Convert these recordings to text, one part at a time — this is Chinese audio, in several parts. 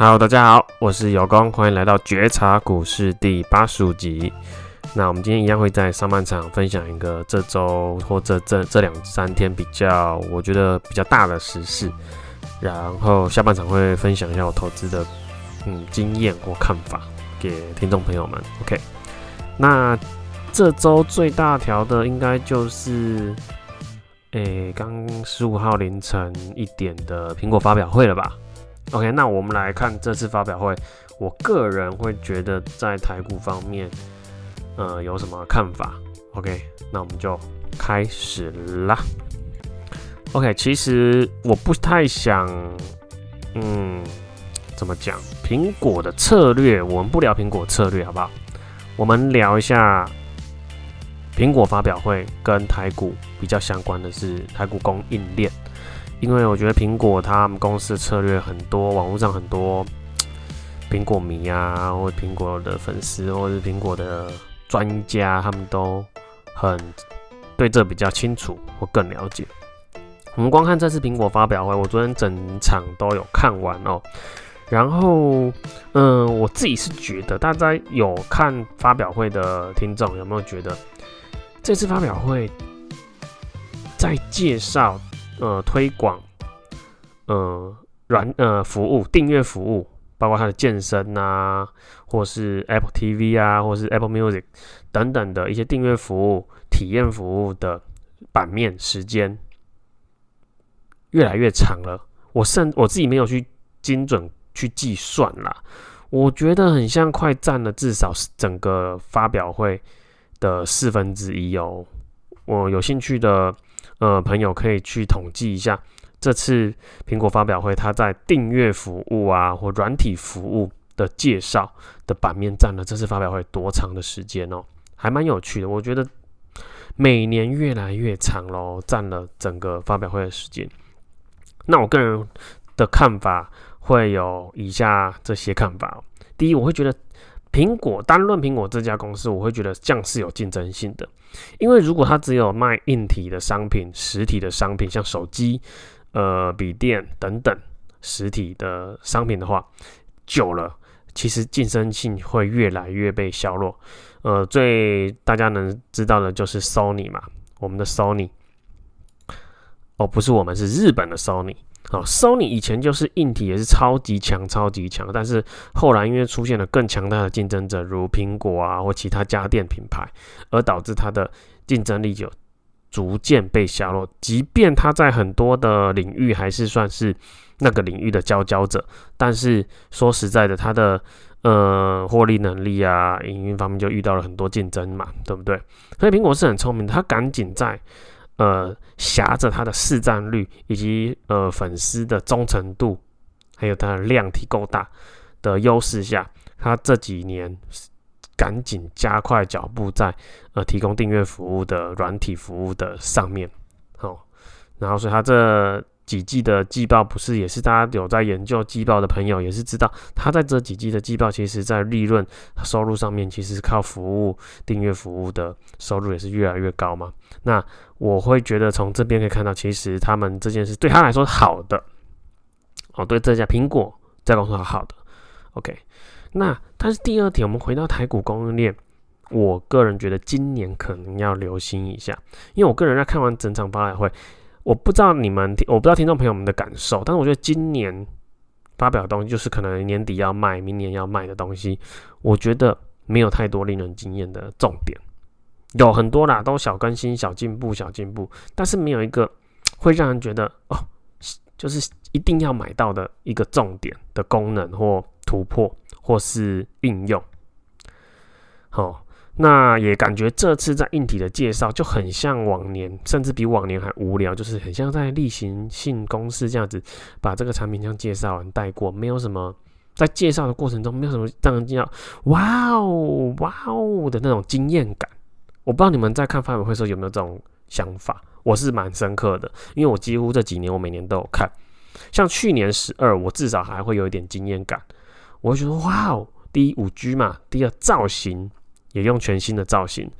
好大家好，我是有光，欢迎来到觉察股市第八十五集。那我们今天一样会在上半场分享一个这周或者这这两三天比较我觉得比较大的时事，然后下半场会分享一下我投资的嗯经验或看法给听众朋友们。OK，那这周最大条的应该就是诶刚十五号凌晨一点的苹果发表会了吧？OK，那我们来看这次发表会，我个人会觉得在台股方面，呃，有什么看法？OK，那我们就开始啦。OK，其实我不太想，嗯，怎么讲？苹果的策略，我们不聊苹果策略，好不好？我们聊一下苹果发表会跟台股比较相关的是台股供应链。因为我觉得苹果他们公司的策略很多，网络上很多苹果迷啊，或苹果的粉丝，或者是苹果的专家，他们都很对这比较清楚或更了解。我们光看这次苹果发表会，我昨天整场都有看完哦。然后，嗯，我自己是觉得，大家有看发表会的听众有没有觉得这次发表会在介绍？呃，推广，呃，软呃服务订阅服务，包括它的健身啊，或是 Apple TV 啊，或是 Apple Music 等等的一些订阅服务、体验服务的版面时间越来越长了。我甚我自己没有去精准去计算啦，我觉得很像快占了至少是整个发表会的四分之一哦。我有兴趣的。呃，朋友可以去统计一下，这次苹果发表会，它在订阅服务啊或软体服务的介绍的版面占了这次发表会多长的时间哦，还蛮有趣的。我觉得每年越来越长喽，占了整个发表会的时间。那我个人的看法会有以下这些看法：第一，我会觉得。苹果单论苹果这家公司，我会觉得这样是有竞争性的，因为如果它只有卖硬体的商品、实体的商品，像手机、呃笔电等等实体的商品的话，久了其实竞争性会越来越被削弱。呃，最大家能知道的就是 Sony 嘛，我们的 Sony，哦，不是我们，是日本的 Sony。哦，Sony 以前就是硬体也是超级强、超级强，但是后来因为出现了更强大的竞争者，如苹果啊或其他家电品牌，而导致它的竞争力就逐渐被削弱。即便它在很多的领域还是算是那个领域的佼佼者，但是说实在的，它的呃获利能力啊、营运方面就遇到了很多竞争嘛，对不对？所以苹果是很聪明的，它赶紧在。呃，挟着它的市占率以及呃粉丝的忠诚度，还有它的量体够大的优势下，它这几年赶紧加快脚步在呃提供订阅服务的软体服务的上面，哦，然后所以它这。几季的季报不是也是大家有在研究季报的朋友也是知道，他在这几季的季报，其实在利润收入上面，其实是靠服务订阅服务的收入也是越来越高嘛。那我会觉得从这边可以看到，其实他们这件事对他来说是好的，哦，对这家苹果这家公司是好的。OK，那但是第二点，我们回到台股供应链，我个人觉得今年可能要留心一下，因为我个人在看完整场发表会。我不知道你们，我不知道听众朋友们的感受，但是我觉得今年发表的东西，就是可能年底要卖、明年要卖的东西，我觉得没有太多令人惊艳的重点，有很多啦，都小更新、小进步、小进步，但是没有一个会让人觉得哦，就是一定要买到的一个重点的功能或突破或是应用，好、那也感觉这次在硬体的介绍就很像往年，甚至比往年还无聊，就是很像在例行性公事这样子，把这个产品这样介绍完带过，没有什么在介绍的过程中没有什么让人惊讶，哇哦哇哦的那种惊艳感。我不知道你们在看发布会的时候有没有这种想法，我是蛮深刻的，因为我几乎这几年我每年都有看，像去年十二，我至少还会有一点惊艳感，我会觉得哇哦，第一五 G 嘛，第二造型。也用全新的造型，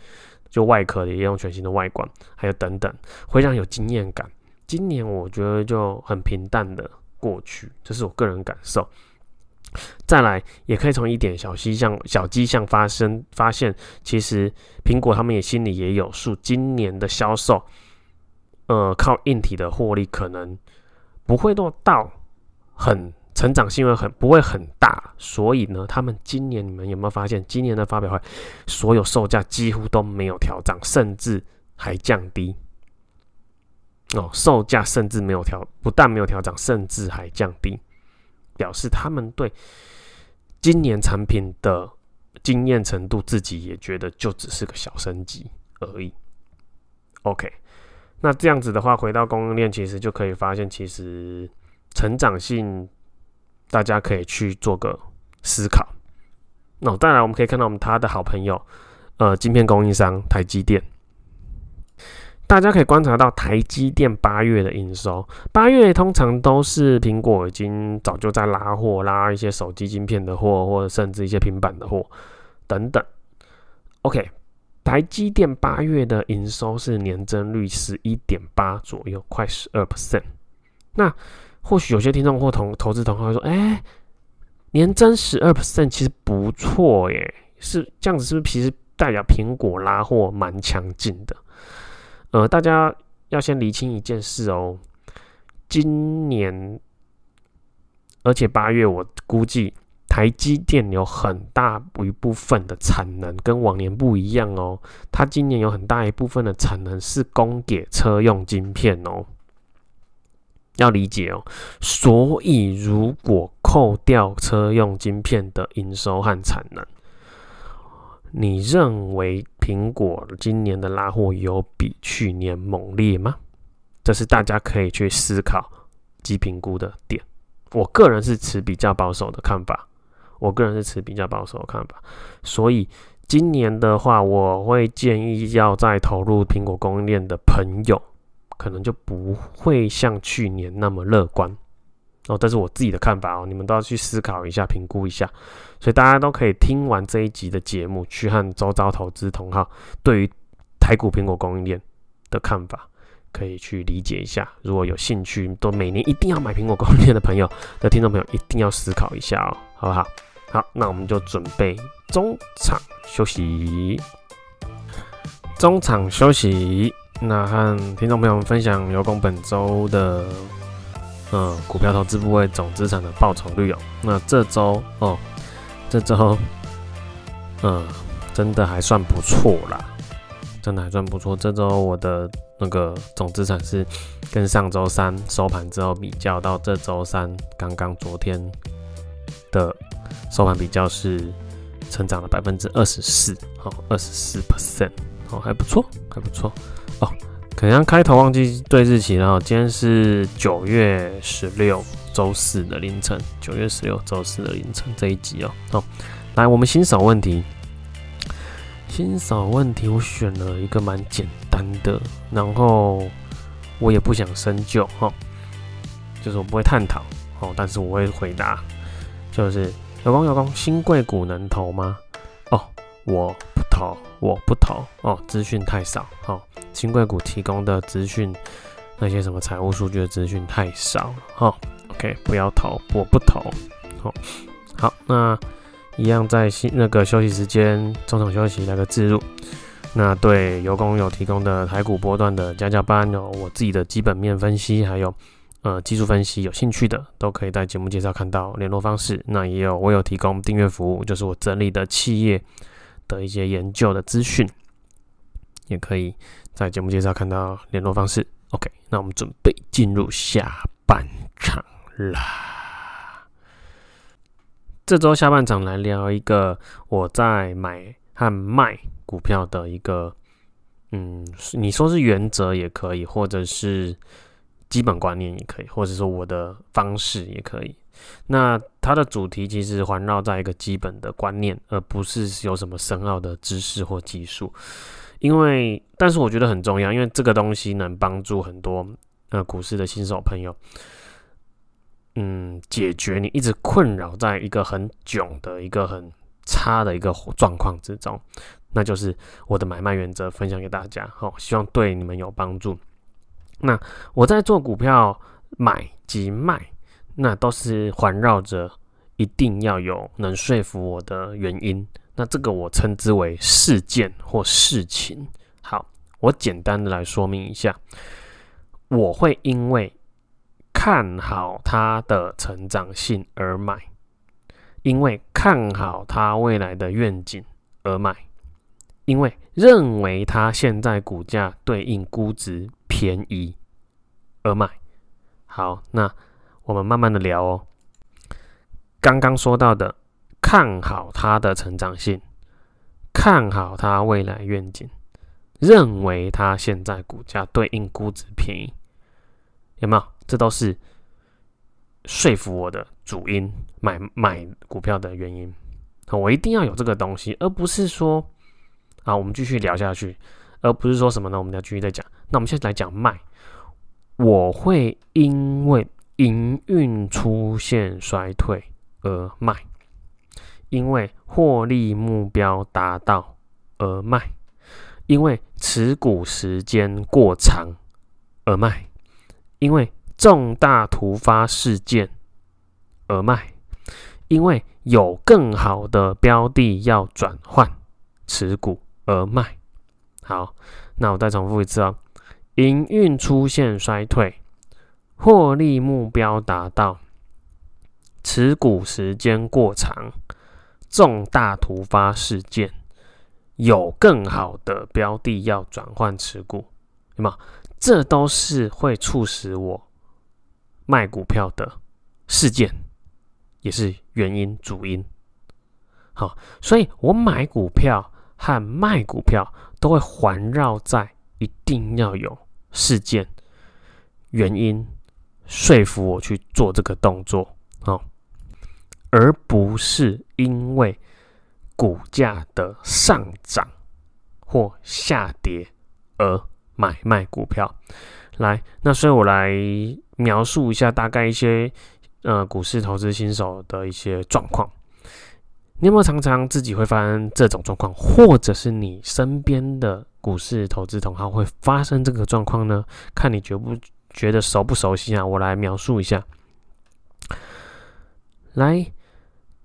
就外壳也用全新的外观，还有等等，会让有惊艳感。今年我觉得就很平淡的过去，这是我个人感受。再来，也可以从一点小迹象、小迹象发生发现，其实苹果他们也心里也有数，今年的销售，呃，靠硬体的获利可能不会落到很成长性会很不会很大，所以呢，他们今年你们有没有发现，今年的发表会所有售价几乎都没有调涨，甚至还降低。哦，售价甚至没有调，不但没有调涨，甚至还降低。表示他们对今年产品的经验程度，自己也觉得就只是个小升级而已。OK，那这样子的话，回到供应链，其实就可以发现，其实成长性大家可以去做个思考。那当然，我们可以看到我们他的好朋友，呃，晶片供应商台积电。大家可以观察到台积电八月的营收，八月通常都是苹果已经早就在拉货，拉一些手机晶片的货，或者甚至一些平板的货等等。OK，台积电八月的营收是年增率十一点八左右，快十二 percent。那或许有些听众或同投资同行会说：“哎、年增十二 percent 其实不错耶，是这样子，是不是？其实代表苹果拉货蛮强劲的。”呃，大家要先厘清一件事哦。今年，而且八月，我估计台积电有很大一部分的产能跟往年不一样哦。它今年有很大一部分的产能是供给车用晶片哦，要理解哦。所以，如果扣掉车用晶片的营收和产能，你认为苹果今年的拉货有比去年猛烈吗？这是大家可以去思考及评估的点。我个人是持比较保守的看法，我个人是持比较保守的看法。所以今年的话，我会建议要再投入苹果供应链的朋友，可能就不会像去年那么乐观。哦，这是我自己的看法哦，你们都要去思考一下、评估一下。所以大家都可以听完这一集的节目，去和周遭投资同好对于台股苹果供应链的看法，可以去理解一下。如果有兴趣，都每年一定要买苹果供应链的朋友的听众朋友，一定要思考一下哦，好不好？好，那我们就准备中场休息。中场休息，那和听众朋友们分享有功本周的。嗯，股票投资部位总资产的报酬率哦。那这周哦，这周嗯，真的还算不错啦，真的还算不错。这周我的那个总资产是跟上周三收盘之后比较到这周三刚刚昨天的收盘比较是成长了百分之二十四，好，二十四 percent，好，还不错，还不错哦。可能开头忘记对日期了，今天是九月十六周四的凌晨，九月十六周四的凌晨这一集哦。好，来我们新手问题，新手问题我选了一个蛮简单的，然后我也不想深究哈，就是我不会探讨哦，但是我会回答，就是有功有功，新贵股能投吗？哦，我不。投我不投哦，资讯太少哦。新贵股提供的资讯，那些什么财务数据的资讯太少。OK，不要投，我不投。好，好，那一样在新那个休息时间，中场休息来个置入。那对有工有提供的台股波段的家教班有我自己的基本面分析，还有呃技术分析，有兴趣的都可以在节目介绍看到联络方式。那也有我有提供订阅服务，就是我整理的企业。的一些研究的资讯，也可以在节目介绍看到联络方式。OK，那我们准备进入下半场啦。这周下半场来聊一个我在买和卖股票的一个，嗯，你说是原则也可以，或者是基本观念也可以，或者说我的方式也可以。那它的主题其实环绕在一个基本的观念，而不是有什么深奥的知识或技术。因为，但是我觉得很重要，因为这个东西能帮助很多呃股市的新手朋友，嗯，解决你一直困扰在一个很囧的一个很差的一个状况之中。那就是我的买卖原则，分享给大家，好，希望对你们有帮助。那我在做股票买及卖。那都是环绕着一定要有能说服我的原因。那这个我称之为事件或事情。好，我简单的来说明一下，我会因为看好它的成长性而买，因为看好它未来的愿景而买，因为认为它现在股价对应估值便宜而买。好，那我们慢慢的聊哦。刚刚说到的，看好它的成长性，看好它未来愿景，认为它现在股价对应估值便宜，有没有？这都是说服我的主因，买买股票的原因。我一定要有这个东西，而不是说，啊，我们继续聊下去，而不是说什么呢？我们要继续再讲。那我们现在来讲卖，我会因为营运出现衰退。而卖，因为获利目标达到而卖，因为持股时间过长而卖，因为重大突发事件而卖，因为有更好的标的要转换持股而卖。好，那我再重复一次哦，营运出现衰退，获利目标达到。持股时间过长，重大突发事件，有更好的标的要转换持股，对吗？这都是会促使我卖股票的事件，也是原因主因。好，所以我买股票和卖股票都会环绕在一定要有事件原因说服我去做这个动作。哦。而不是因为股价的上涨或下跌而买卖股票。来，那所以我来描述一下大概一些呃股市投资新手的一些状况。你有没有常常自己会发生这种状况，或者是你身边的股市投资同行会发生这个状况呢？看你觉不觉得熟不熟悉啊？我来描述一下。来。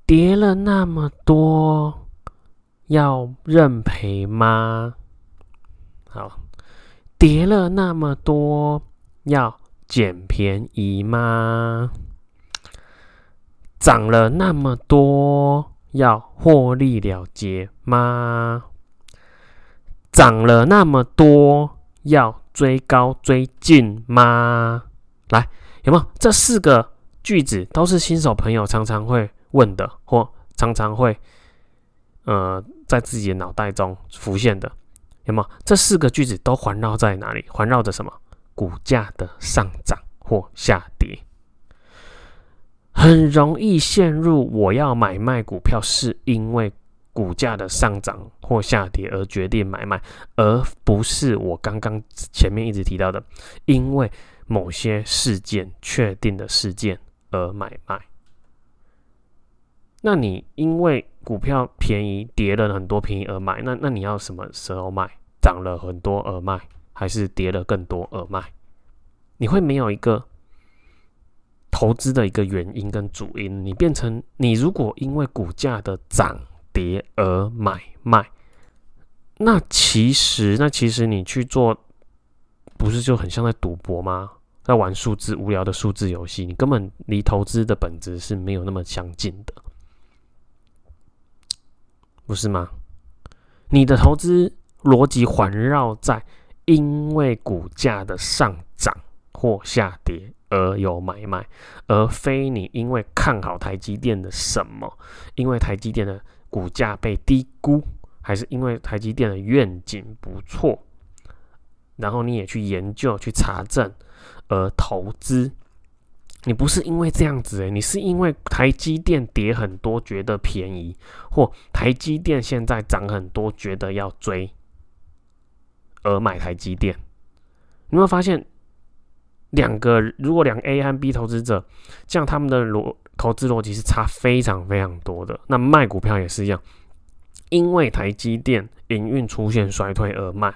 跌了那么多，要认赔吗？好，跌了那么多，要捡便宜吗？涨了那么多，要获利了结吗？涨了那么多，要追高追进吗？来，有没有？这四个句子都是新手朋友常常会。问的或常常会，呃，在自己的脑袋中浮现的，有没有？这四个句子都环绕在哪里？环绕着什么？股价的上涨或下跌，很容易陷入我要买卖股票是因为股价的上涨或下跌而决定买卖，而不是我刚刚前面一直提到的，因为某些事件确定的事件而买卖。那你因为股票便宜跌了很多便宜而买，那那你要什么时候卖？涨了很多而卖，还是跌了更多而卖？你会没有一个投资的一个原因跟主因，你变成你如果因为股价的涨跌而买卖，那其实那其实你去做，不是就很像在赌博吗？在玩数字无聊的数字游戏，你根本离投资的本质是没有那么相近的。不是吗？你的投资逻辑环绕在因为股价的上涨或下跌而有买卖，而非你因为看好台积电的什么，因为台积电的股价被低估，还是因为台积电的愿景不错，然后你也去研究、去查证而投资。你不是因为这样子诶，你是因为台积电跌很多觉得便宜，或台积电现在涨很多觉得要追而买台积电。你有没有发现，两个如果两个 A 和 B 投资者，这样他们的逻投资逻辑是差非常非常多的。那卖股票也是一样，因为台积电营运出现衰退而卖。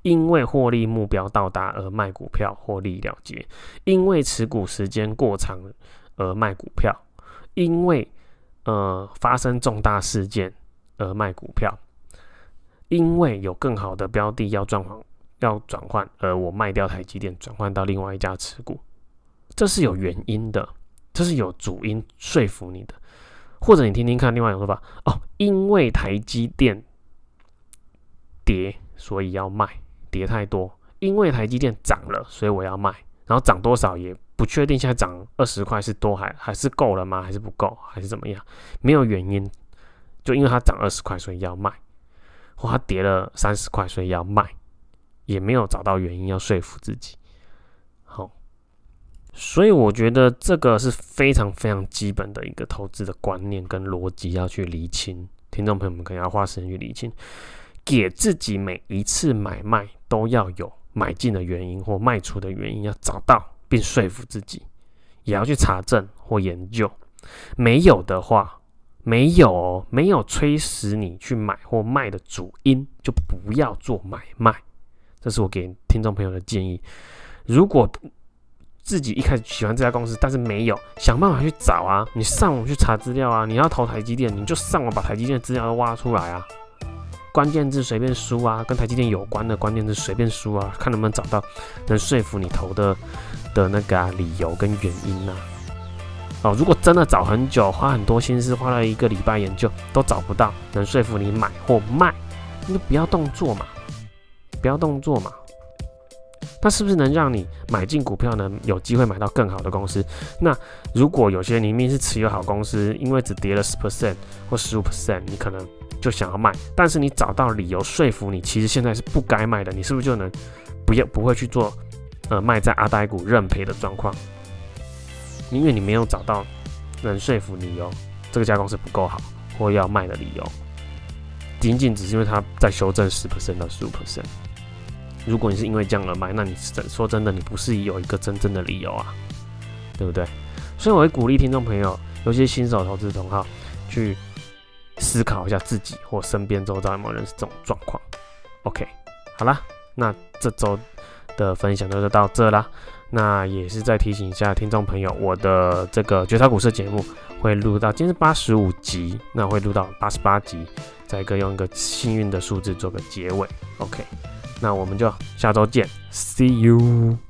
因为获利目标到达而卖股票获利了结，因为持股时间过长而卖股票，因为呃发生重大事件而卖股票，因为有更好的标的要转换要转换，而我卖掉台积电转换到另外一家持股，这是有原因的，这是有主因说服你的，或者你听听看另外一种说法哦，因为台积电跌，所以要卖，跌太多。因为台积电涨了，所以我要卖。然后涨多少也不确定，现在涨二十块是多还还是够了吗？还是不够？还是怎么样？没有原因，就因为它涨二十块，所以要卖，或它跌了三十块，所以要卖，也没有找到原因要说服自己。好，所以我觉得这个是非常非常基本的一个投资的观念跟逻辑要去厘清。听众朋友们可能要花时间去厘清，给自己每一次买卖都要有。买进的原因或卖出的原因要找到并说服自己，也要去查证或研究。没有的话，没有，没有催使你去买或卖的主因，就不要做买卖。这是我给听众朋友的建议。如果自己一开始喜欢这家公司，但是没有想办法去找啊，你上网去查资料啊，你要投台积电，你就上网把台积电的资料都挖出来啊。关键字随便输啊，跟台积电有关的关键字随便输啊，看能不能找到能说服你投的的那个、啊、理由跟原因呐、哦，如果真的找很久，花很多心思，花了一个礼拜研究都找不到能说服你买或卖，那就不要动作嘛，不要动作嘛。那是不是能让你买进股票呢？有机会买到更好的公司？那如果有些你明明是持有好公司，因为只跌了十 percent 或十五 percent，你可能。就想要卖，但是你找到理由说服你，其实现在是不该卖的，你是不是就能不要不会去做呃卖在阿呆股认赔的状况？因为你没有找到能说服你哦，这个家公司不够好或要卖的理由，仅仅只是因为它在修正十 percent 到十五 percent。如果你是因为这样而买，那你是说真的，你不是有一个真正的理由啊，对不对？所以我会鼓励听众朋友，尤其是新手投资同好去。思考一下自己或身边周遭有没有人是这种状况。OK，好啦，那这周的分享就到这啦。那也是再提醒一下听众朋友，我的这个绝杀股市节目会录到今天是八十五集，那会录到八十八集，再一个用一个幸运的数字做个结尾。OK，那我们就下周见，See you。